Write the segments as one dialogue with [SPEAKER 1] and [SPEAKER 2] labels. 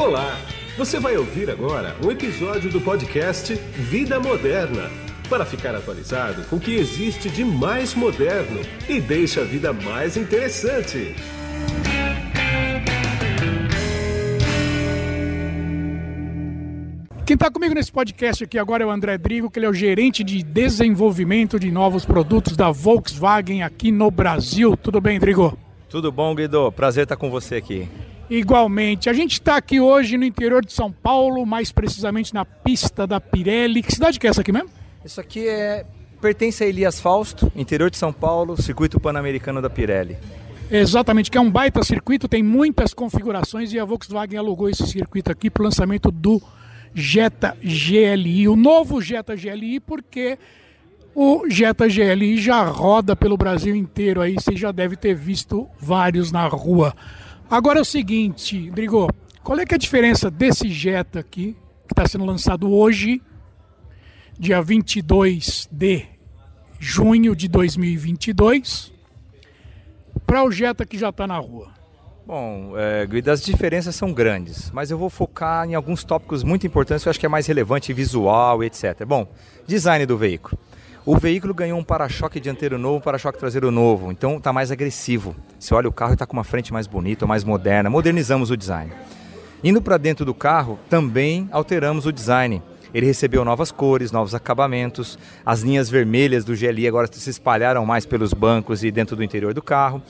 [SPEAKER 1] Olá! Você vai ouvir agora um episódio do podcast Vida Moderna para ficar atualizado com o que existe de mais moderno e deixa a vida mais interessante.
[SPEAKER 2] Quem está comigo nesse podcast aqui agora é o André Drigo, que ele é o gerente de desenvolvimento de novos produtos da Volkswagen aqui no Brasil. Tudo bem, Drigo?
[SPEAKER 3] Tudo bom, Guido? Prazer estar com você aqui.
[SPEAKER 2] Igualmente. A gente está aqui hoje no interior de São Paulo, mais precisamente na pista da Pirelli. Que cidade que é essa aqui mesmo?
[SPEAKER 3] Isso aqui é pertence a Elias Fausto, interior de São Paulo, circuito pan-americano da Pirelli.
[SPEAKER 2] Exatamente, que é um baita circuito, tem muitas configurações e a Volkswagen alugou esse circuito aqui para o lançamento do Jetta GLI, o novo Jetta GLI, porque o Jetta GLI já roda pelo Brasil inteiro aí, você já deve ter visto vários na rua. Agora é o seguinte, Drigo, qual é, é a diferença desse Jetta aqui, que está sendo lançado hoje, dia 22 de junho de 2022, para o Jetta que já está na rua?
[SPEAKER 3] Bom, é, as diferenças são grandes, mas eu vou focar em alguns tópicos muito importantes que eu acho que é mais relevante, visual, etc. Bom, design do veículo. O veículo ganhou um para-choque dianteiro novo, um para-choque traseiro novo, então está mais agressivo. Você olha o carro e está com uma frente mais bonita, mais moderna. Modernizamos o design. Indo para dentro do carro, também alteramos o design. Ele recebeu novas cores, novos acabamentos. As linhas vermelhas do GLI agora se espalharam mais pelos bancos e dentro do interior do carro.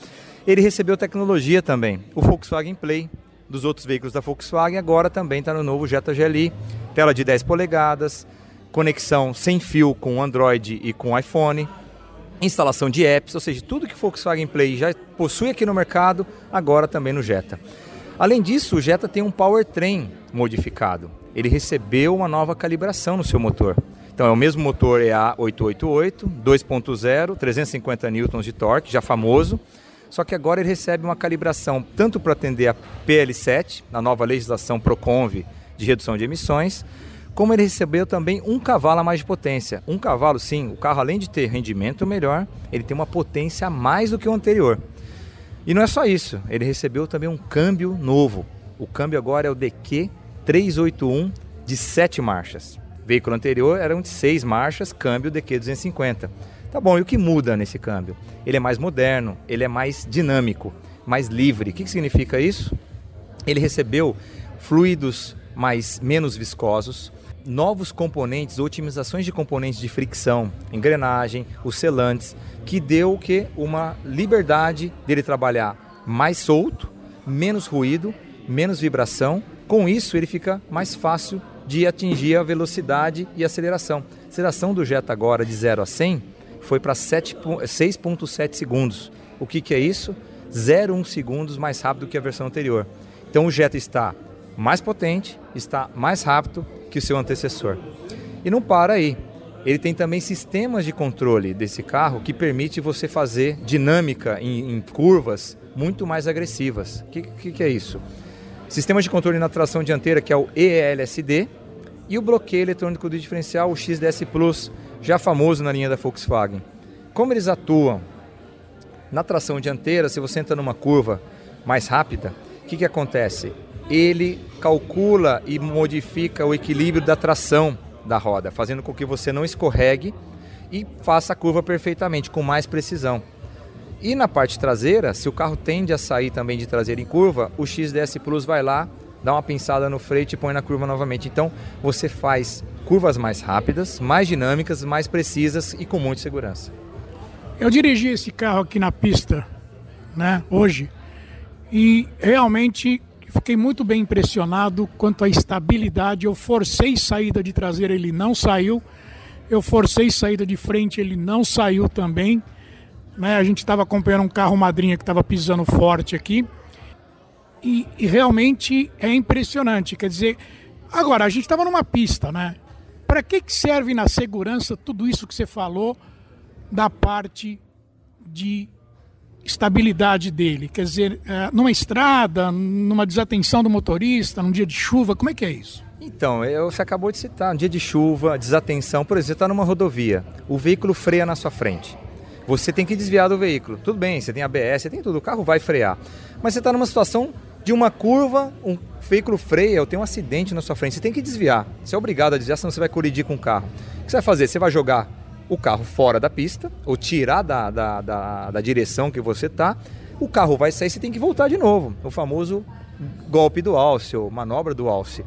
[SPEAKER 3] Ele recebeu tecnologia também. O Volkswagen Play dos outros veículos da Volkswagen agora também está no novo Jetta GLI. Tela de 10 polegadas, conexão sem fio com Android e com iPhone, instalação de apps, ou seja, tudo que o Volkswagen Play já possui aqui no mercado, agora também no Jetta. Além disso, o Jetta tem um powertrain modificado. Ele recebeu uma nova calibração no seu motor. Então é o mesmo motor EA888, 2.0, 350 N de torque, já famoso. Só que agora ele recebe uma calibração tanto para atender a PL7, na nova legislação Proconv de redução de emissões, como ele recebeu também um cavalo a mais de potência. Um cavalo, sim, o carro além de ter rendimento melhor, ele tem uma potência a mais do que o anterior. E não é só isso, ele recebeu também um câmbio novo. O câmbio agora é o DQ 381 de 7 marchas. O veículo anterior era um de 6 marchas, câmbio DQ 250. Tá bom, e o que muda nesse câmbio? Ele é mais moderno, ele é mais dinâmico, mais livre. O que, que significa isso? Ele recebeu fluidos mais menos viscosos, novos componentes, otimizações de componentes de fricção, engrenagem, os selantes, que deu o que uma liberdade dele trabalhar mais solto, menos ruído, menos vibração. Com isso, ele fica mais fácil de atingir a velocidade e aceleração. A aceleração do Jetta agora de 0 a 100 foi para 6.7 segundos. O que, que é isso? 0,1 segundos mais rápido que a versão anterior. Então o Jetta está mais potente, está mais rápido que o seu antecessor. E não para aí. Ele tem também sistemas de controle desse carro que permite você fazer dinâmica em, em curvas muito mais agressivas. O que, que, que, é isso? Sistema de controle na tração dianteira, que é o ELSD, e o bloqueio eletrônico do diferencial, o XDS Plus, já famoso na linha da Volkswagen. Como eles atuam? Na tração dianteira, se você entra numa curva mais rápida, o que, que acontece? Ele calcula e modifica o equilíbrio da tração da roda, fazendo com que você não escorregue e faça a curva perfeitamente, com mais precisão. E na parte traseira, se o carro tende a sair também de traseira em curva, o XDS Plus vai lá, dá uma pinçada no freio e põe na curva novamente. Então você faz curvas mais rápidas, mais dinâmicas, mais precisas e com muita segurança.
[SPEAKER 2] Eu dirigi esse carro aqui na pista, né, hoje, e realmente Fiquei muito bem impressionado quanto à estabilidade. Eu forcei saída de traseira, ele não saiu. Eu forcei saída de frente, ele não saiu também. Né? A gente estava acompanhando um carro madrinha que estava pisando forte aqui. E, e, realmente é impressionante. Quer dizer, agora a gente estava numa pista, né? Para que, que serve na segurança tudo isso que você falou da parte de estabilidade dele? Quer dizer, é, numa estrada, numa desatenção do motorista, num dia de chuva, como é que é isso?
[SPEAKER 3] Então, eu, você acabou de citar, um dia de chuva, desatenção, por exemplo, você está numa rodovia, o veículo freia na sua frente. Você tem que desviar do veículo. Tudo bem, você tem ABS, você tem tudo, o carro vai frear. Mas você está numa situação De uma curva, um veículo freia, eu tenho um acidente na sua frente, você tem que desviar. Você é obrigado a desviar, senão você vai colidir com o carro. O que você vai fazer? Você vai jogar o carro fora da pista, ou tirar da, da, da, da direção que você está, o carro vai sair, você tem que voltar de novo. O famoso golpe do alce, ou manobra do alce.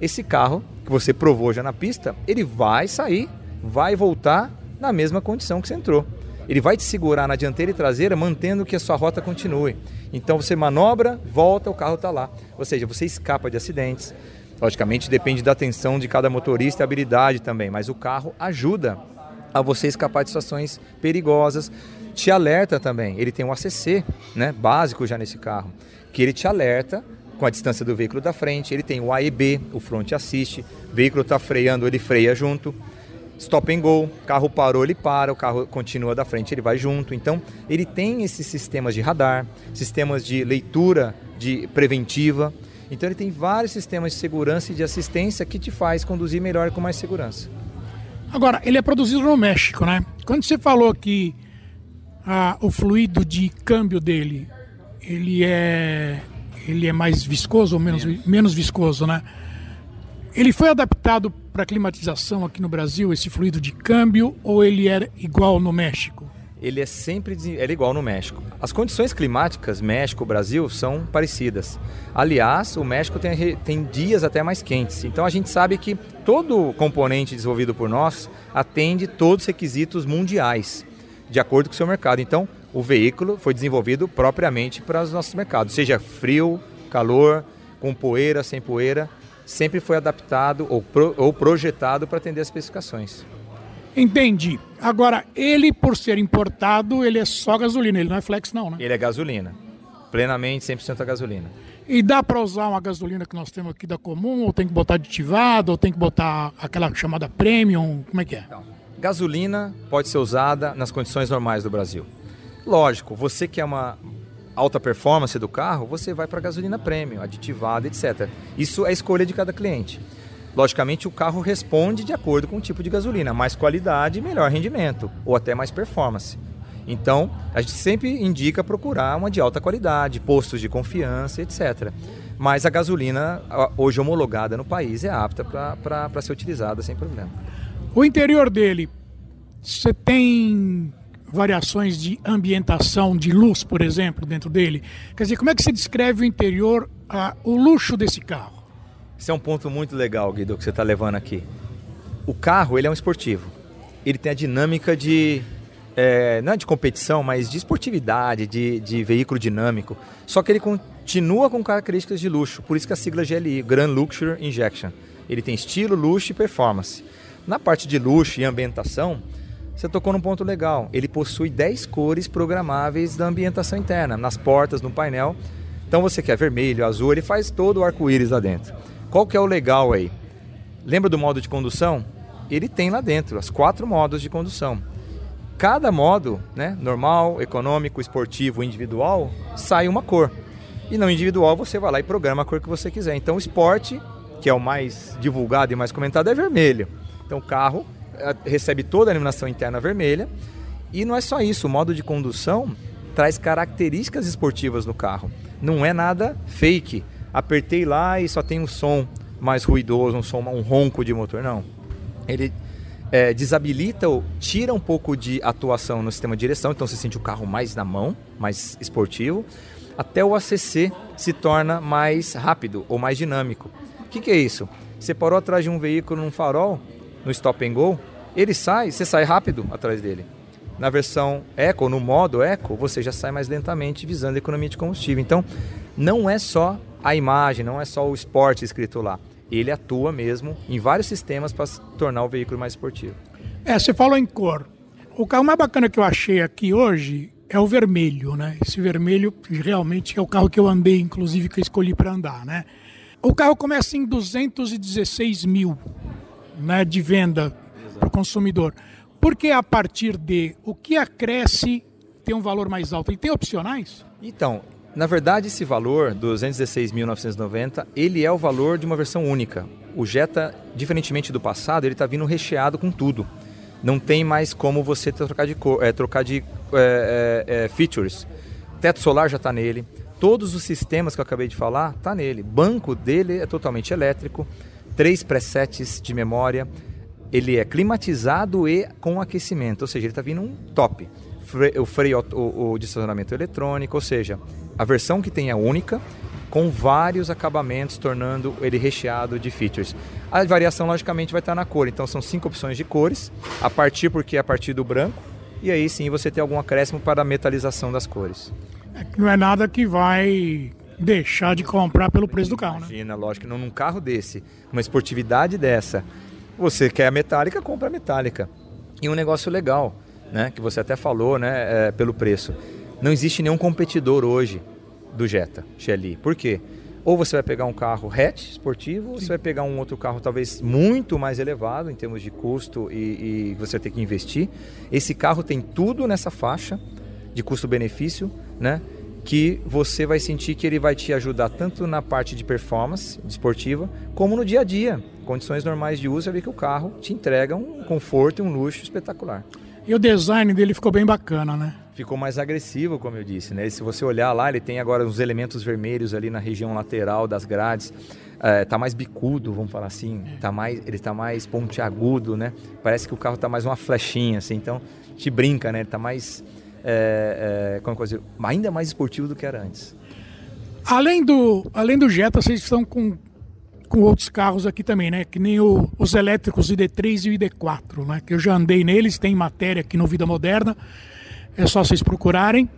[SPEAKER 3] Esse carro, que você provou já na pista, ele vai sair, vai voltar na mesma condição que você entrou. Ele vai te segurar na dianteira e traseira, mantendo que a sua rota continue. Então você manobra, volta, o carro está lá. Ou seja, você escapa de acidentes. Logicamente depende da atenção de cada motorista e habilidade também, mas o carro ajuda a você escapar de situações perigosas. Te alerta também. Ele tem um ACC, né, básico já nesse carro, que ele te alerta com a distância do veículo da frente. Ele tem o AEB, o Front Assist. O veículo está freando, ele freia junto. Stop and go, carro parou, ele para, o carro continua da frente, ele vai junto. Então, ele tem esses sistemas de radar, sistemas de leitura de preventiva. Então, ele tem vários sistemas de segurança e de assistência que te faz conduzir melhor com mais segurança.
[SPEAKER 2] Agora, ele é produzido no México, né? Quando você falou que ah, o fluido de câmbio dele ele é ele é mais viscoso ou menos, menos. menos viscoso, né? Ele foi adaptado para climatização aqui no Brasil, esse fluido de câmbio, ou ele era igual no México?
[SPEAKER 3] Ele é sempre é igual no México. As condições climáticas México-Brasil são parecidas. Aliás, o México tem, tem dias até mais quentes. Então a gente sabe que todo componente desenvolvido por nós atende todos os requisitos mundiais, de acordo com o seu mercado. Então, o veículo foi desenvolvido propriamente para os nossos mercados, seja frio, calor, com poeira, sem poeira, sempre foi adaptado ou, pro, ou projetado para atender as especificações.
[SPEAKER 2] Entendi. Agora, ele, por ser importado, ele é só gasolina, ele não é flex não, né?
[SPEAKER 3] Ele é gasolina. Plenamente 100% a gasolina.
[SPEAKER 2] E dá para usar uma gasolina que nós temos aqui da comum, ou tem que botar aditivado, ou tem que botar aquela chamada premium, como é que é? Então,
[SPEAKER 3] gasolina pode ser usada nas condições normais do Brasil. Lógico, você que é uma alta performance do carro, você vai para gasolina premium, aditivada, etc. Isso é escolha de cada cliente. Logicamente, o carro responde de acordo com o tipo de gasolina, mais qualidade, melhor rendimento, ou até mais performance. Então, a gente sempre indica procurar uma de alta qualidade, postos de confiança, etc. Mas a gasolina, hoje homologada no país, é apta para ser utilizada sem problema.
[SPEAKER 2] O interior dele, você tem variações de ambientação, de luz, por exemplo, dentro dele. Quer dizer, como é que se descreve o interior, a, o luxo desse carro?
[SPEAKER 3] Esse é um ponto muito legal, Guido, que você está levando aqui. O carro, ele é um esportivo. Ele tem a dinâmica de, é, não é de competição, mas de esportividade, de, de veículo dinâmico. Só que ele continua com características de luxo, por isso que a sigla GLI, Grand Luxury Injection. Ele tem estilo, luxo e performance. Na parte de luxo e ambientação, você tocou num ponto legal. Ele possui 10 cores programáveis da ambientação interna, nas portas, no painel. Então você quer vermelho, azul, ele faz todo o arco-íris lá dentro. Qual que é o legal aí? Lembra do modo de condução? Ele tem lá dentro as quatro modos de condução. Cada modo, né, normal, econômico, esportivo, individual, sai uma cor. E no individual você vai lá e programa a cor que você quiser. Então o esporte, que é o mais divulgado e mais comentado, é vermelho. Então o carro recebe toda a iluminação interna vermelha. E não é só isso, o modo de condução traz características esportivas no carro. Não é nada fake. Apertei lá e só tem um som mais ruidoso, um som, um ronco de motor. Não. Ele é, desabilita ou tira um pouco de atuação no sistema de direção, então você sente o carro mais na mão, mais esportivo. Até o ACC se torna mais rápido ou mais dinâmico. O que, que é isso? Você parou atrás de um veículo num farol, no stop and go, ele sai, você sai rápido atrás dele. Na versão Eco, no modo Eco, você já sai mais lentamente visando a economia de combustível. Então, não é só a imagem, não é só o esporte escrito lá. Ele atua mesmo em vários sistemas para tornar o veículo mais esportivo.
[SPEAKER 2] É, você falou em cor. O carro mais bacana que eu achei aqui hoje é o vermelho, né? Esse vermelho realmente é o carro que eu andei, inclusive que eu escolhi para andar, né? O carro começa em 216 mil né, de venda para o consumidor. Porque a partir de o que acresce tem um valor mais alto? Ele tem opcionais?
[SPEAKER 3] Então, na verdade, esse valor, 216.990, ele é o valor de uma versão única. O Jetta, diferentemente do passado, ele está vindo recheado com tudo. Não tem mais como você trocar de, cor, é, trocar de é, é, features. Teto solar já está nele, Todos os sistemas que eu acabei de falar, tá nele. Banco dele é totalmente elétrico, três presets de memória, ele é climatizado e com aquecimento, ou seja, ele está vindo um top. O freio, o, o de estacionamento eletrônico, ou seja, a versão que tem é única, com vários acabamentos, tornando ele recheado de features. A variação, logicamente, vai estar na cor, então são cinco opções de cores, a partir porque é a partir do branco, e aí sim você tem algum acréscimo para a metalização das cores.
[SPEAKER 2] É não é nada que vai deixar de comprar pelo preço do carro,
[SPEAKER 3] né? Imagina, lógico, não num carro desse, uma esportividade dessa, você quer a metálica, compra a metálica. E um negócio legal, né, que você até falou, né, é, pelo preço. Não existe nenhum competidor hoje do Jetta XLI. Por quê? Ou você vai pegar um carro hatch esportivo, ou você vai pegar um outro carro talvez muito mais elevado em termos de custo e, e você tem que investir. Esse carro tem tudo nessa faixa de custo-benefício, né? que você vai sentir que ele vai te ajudar tanto na parte de performance esportiva, como no dia a dia. Condições normais de uso, você vê que o carro te entrega um conforto e um luxo espetacular.
[SPEAKER 2] E o design dele ficou bem bacana, né?
[SPEAKER 3] Ficou mais agressivo, como eu disse, né? E se você olhar lá, ele tem agora os elementos vermelhos ali na região lateral das grades. É, tá mais bicudo, vamos falar assim. Tá mais, ele tá mais pontiagudo, né? Parece que o carro tá mais uma flechinha, assim. Então, te brinca, né? Ele tá mais é, é, como coisa, ainda mais esportivo do que era antes.
[SPEAKER 2] Além do, além do Jetta, vocês estão com, com outros carros aqui também, né? Que nem o, os elétricos ID3 e o ID4, né? Que eu já andei neles, tem matéria aqui no Vida Moderna. É só vocês procurarem.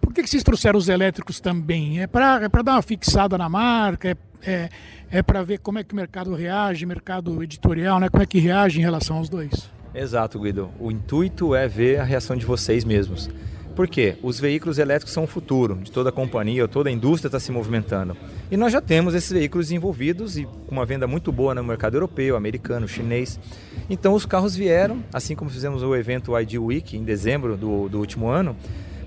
[SPEAKER 2] Por que, que vocês trouxeram os elétricos também? É para é dar uma fixada na marca? É, é, é para ver como é que o mercado reage, mercado editorial, né? Como é que reage em relação aos dois?
[SPEAKER 3] Exato, Guido. O intuito é ver a reação de vocês mesmos. Por quê? Os veículos elétricos são o futuro de toda a companhia, toda a indústria está se movimentando. E nós já temos esses veículos envolvidos e com uma venda muito boa no mercado europeu, americano, chinês. Então os carros vieram, assim como fizemos o evento ID Week em dezembro do, do último ano,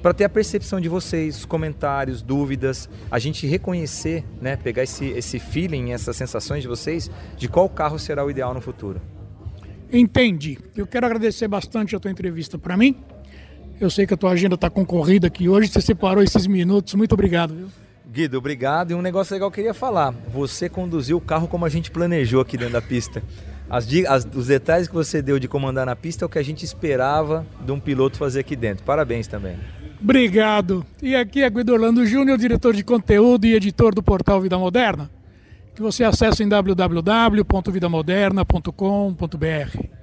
[SPEAKER 3] para ter a percepção de vocês, comentários, dúvidas, a gente reconhecer, né, pegar esse, esse feeling, essas sensações de vocês de qual carro será o ideal no futuro.
[SPEAKER 2] Entendi. Eu quero agradecer bastante a tua entrevista para mim. Eu sei que a tua agenda está concorrida aqui hoje, você separou esses minutos. Muito obrigado. Viu?
[SPEAKER 3] Guido, obrigado. E um negócio legal que eu queria falar. Você conduziu o carro como a gente planejou aqui dentro da pista. As, as, os detalhes que você deu de comandar na pista é o que a gente esperava de um piloto fazer aqui dentro. Parabéns também.
[SPEAKER 2] Obrigado. E aqui é Guido Orlando Júnior, diretor de conteúdo e editor do portal Vida Moderna que você acessa em www.vidamoderna.com.br.